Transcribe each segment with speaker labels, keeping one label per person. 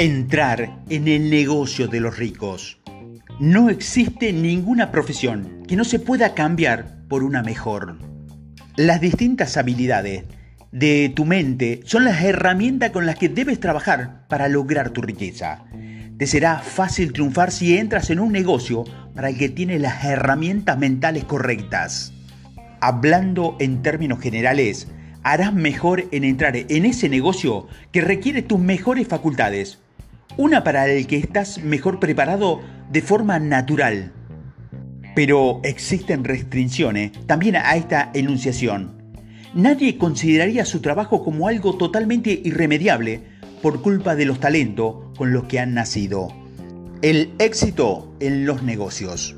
Speaker 1: Entrar en el negocio de los ricos. No existe ninguna profesión que no se pueda cambiar por una mejor. Las distintas habilidades de tu mente son las herramientas con las que debes trabajar para lograr tu riqueza. Te será fácil triunfar si entras en un negocio para el que tiene las herramientas mentales correctas. Hablando en términos generales, harás mejor en entrar en ese negocio que requiere tus mejores facultades una para el que estás mejor preparado de forma natural. Pero existen restricciones también a esta enunciación. Nadie consideraría su trabajo como algo totalmente irremediable por culpa de los talentos con los que han nacido. El éxito en los negocios.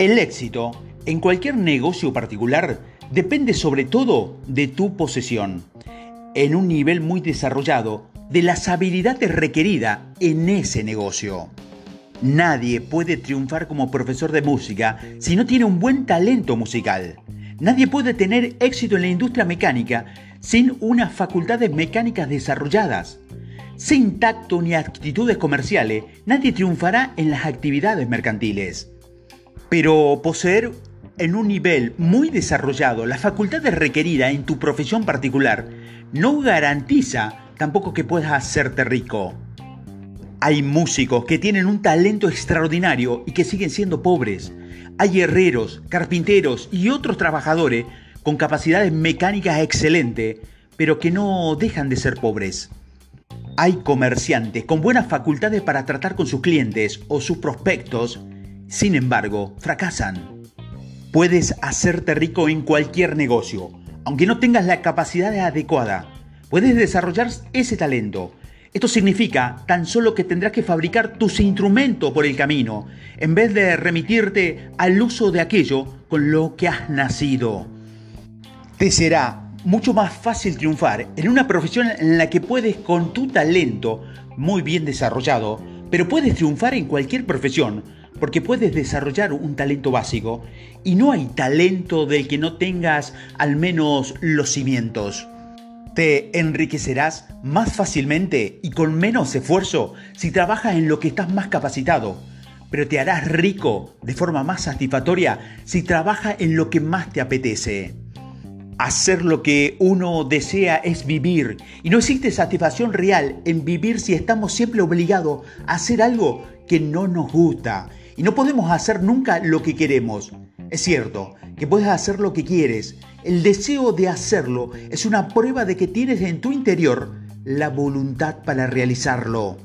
Speaker 1: El éxito en cualquier negocio particular depende sobre todo de tu posesión. En un nivel muy desarrollado, de las habilidades requeridas en ese negocio. Nadie puede triunfar como profesor de música si no tiene un buen talento musical. Nadie puede tener éxito en la industria mecánica sin unas facultades mecánicas desarrolladas. Sin tacto ni actitudes comerciales, nadie triunfará en las actividades mercantiles. Pero poseer en un nivel muy desarrollado las facultades requeridas en tu profesión particular no garantiza tampoco que puedas hacerte rico. Hay músicos que tienen un talento extraordinario y que siguen siendo pobres. Hay herreros, carpinteros y otros trabajadores con capacidades mecánicas excelentes, pero que no dejan de ser pobres. Hay comerciantes con buenas facultades para tratar con sus clientes o sus prospectos, sin embargo, fracasan. Puedes hacerte rico en cualquier negocio, aunque no tengas la capacidad adecuada puedes desarrollar ese talento. Esto significa tan solo que tendrás que fabricar tus instrumentos por el camino, en vez de remitirte al uso de aquello con lo que has nacido. Te será mucho más fácil triunfar en una profesión en la que puedes con tu talento muy bien desarrollado, pero puedes triunfar en cualquier profesión porque puedes desarrollar un talento básico y no hay talento del que no tengas al menos los cimientos. Te enriquecerás más fácilmente y con menos esfuerzo si trabajas en lo que estás más capacitado, pero te harás rico de forma más satisfactoria si trabajas en lo que más te apetece. Hacer lo que uno desea es vivir y no existe satisfacción real en vivir si estamos siempre obligados a hacer algo que no nos gusta y no podemos hacer nunca lo que queremos. Es cierto que puedes hacer lo que quieres. El deseo de hacerlo es una prueba de que tienes en tu interior la voluntad para realizarlo.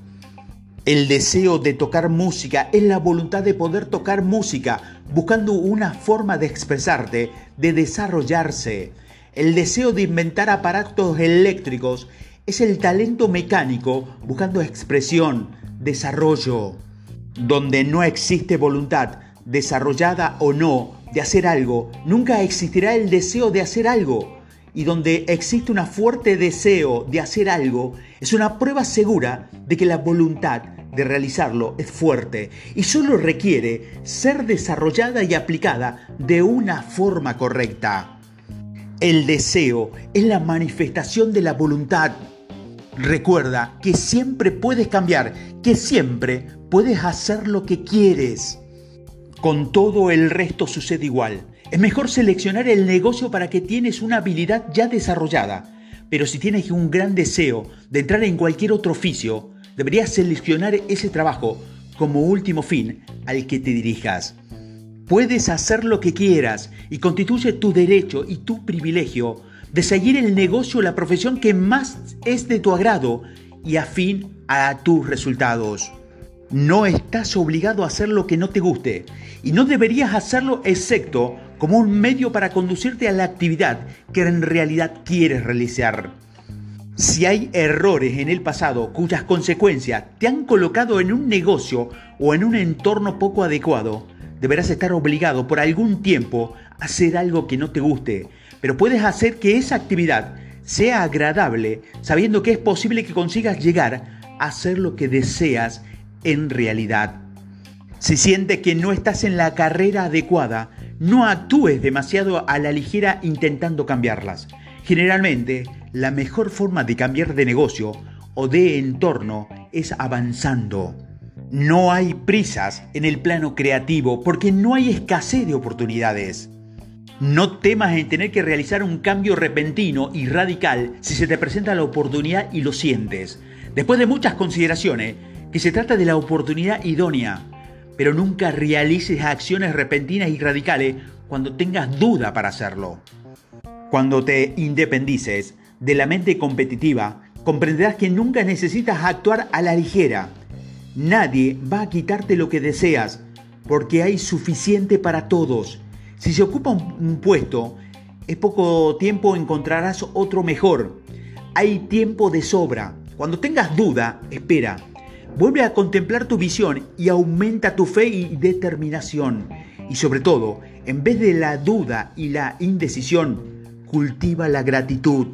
Speaker 1: El deseo de tocar música es la voluntad de poder tocar música, buscando una forma de expresarte, de desarrollarse. El deseo de inventar aparatos eléctricos es el talento mecánico buscando expresión, desarrollo. Donde no existe voluntad, desarrollada o no, de hacer algo, nunca existirá el deseo de hacer algo. Y donde existe un fuerte deseo de hacer algo, es una prueba segura de que la voluntad de realizarlo es fuerte y solo requiere ser desarrollada y aplicada de una forma correcta. El deseo es la manifestación de la voluntad. Recuerda que siempre puedes cambiar, que siempre puedes hacer lo que quieres. Con todo el resto sucede igual. Es mejor seleccionar el negocio para que tienes una habilidad ya desarrollada. Pero si tienes un gran deseo de entrar en cualquier otro oficio, deberías seleccionar ese trabajo como último fin al que te dirijas. Puedes hacer lo que quieras y constituye tu derecho y tu privilegio de seguir el negocio o la profesión que más es de tu agrado y afín a tus resultados. No estás obligado a hacer lo que no te guste y no deberías hacerlo excepto como un medio para conducirte a la actividad que en realidad quieres realizar. Si hay errores en el pasado cuyas consecuencias te han colocado en un negocio o en un entorno poco adecuado, deberás estar obligado por algún tiempo a hacer algo que no te guste, pero puedes hacer que esa actividad sea agradable sabiendo que es posible que consigas llegar a hacer lo que deseas en realidad. Si sientes que no estás en la carrera adecuada, no actúes demasiado a la ligera intentando cambiarlas. Generalmente, la mejor forma de cambiar de negocio o de entorno es avanzando. No hay prisas en el plano creativo porque no hay escasez de oportunidades. No temas en tener que realizar un cambio repentino y radical si se te presenta la oportunidad y lo sientes. Después de muchas consideraciones, que se trata de la oportunidad idónea, pero nunca realices acciones repentinas y radicales cuando tengas duda para hacerlo. Cuando te independices de la mente competitiva, comprenderás que nunca necesitas actuar a la ligera. Nadie va a quitarte lo que deseas, porque hay suficiente para todos si se ocupa un, puesto, es poco tiempo encontrarás otro mejor. Hay tiempo de sobra. Cuando tengas duda, espera. Vuelve a contemplar tu visión y aumenta tu fe y determinación. Y sobre todo, en vez de la duda y la indecisión, cultiva la gratitud.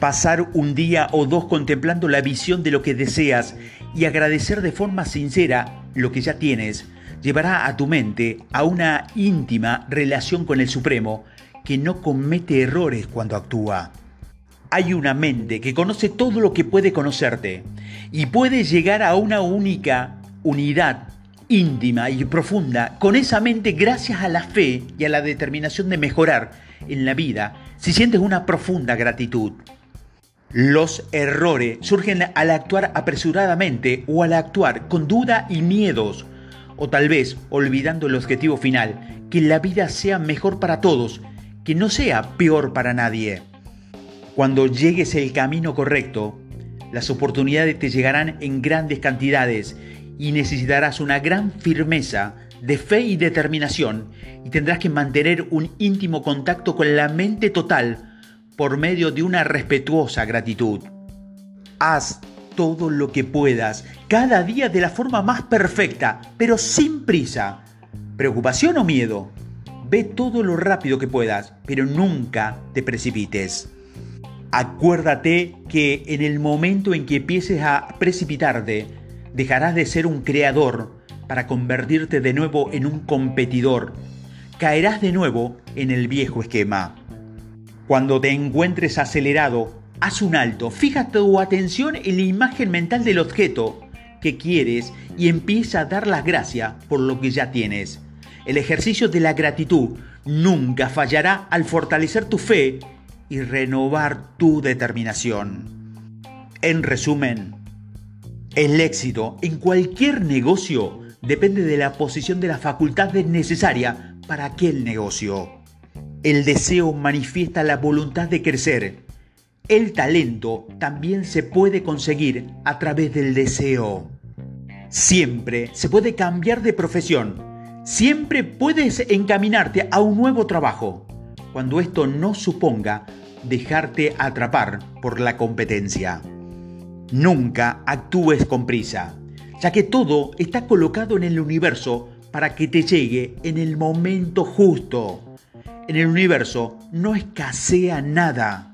Speaker 1: Pasar un día o dos contemplando la visión de lo que deseas y agradecer de forma sincera lo que ya tienes llevará a tu mente a una íntima relación con el Supremo que no comete errores cuando actúa. Hay una mente que conoce todo lo que puede conocerte y puede llegar a una única unidad íntima y profunda con esa mente gracias a la fe y a la determinación de mejorar en la vida si sientes una profunda gratitud. Los errores surgen al actuar apresuradamente o al actuar con duda y miedos o tal vez olvidando el objetivo final, que la vida sea mejor para todos, que no sea peor para nadie. Cuando llegues el camino correcto, las oportunidades te llegarán en grandes cantidades y necesitarás una gran firmeza de fe y determinación y tendrás que mantener un íntimo contacto con la mente total por medio de una respetuosa gratitud. Haz todo lo que puedas, cada día de la forma más perfecta, pero sin prisa. ¿Preocupación o miedo? Ve todo lo rápido que puedas, pero nunca te precipites. Acuérdate que en el momento en que empieces a precipitarte, dejarás de ser un creador para convertirte de nuevo en un competidor. Caerás de nuevo en el viejo esquema. Cuando te encuentres acelerado, haz un alto, fija tu atención en la imagen mental del objeto que quieres y empieza a dar las gracias por lo que ya tienes. El ejercicio de la gratitud nunca fallará al fortalecer tu fe y renovar tu determinación. En resumen, el éxito en cualquier negocio depende de la posición de las facultades necesarias para aquel negocio. El deseo manifiesta la voluntad de crecer el talento también se puede conseguir a través del deseo. Siempre se puede cambiar de profesión. Siempre puedes encaminarte a un nuevo trabajo, cuando esto no suponga dejarte atrapar por la competencia. Nunca actúes con prisa, ya que todo está colocado en el universo para que te llegue en el momento justo. En el universo no escasea nada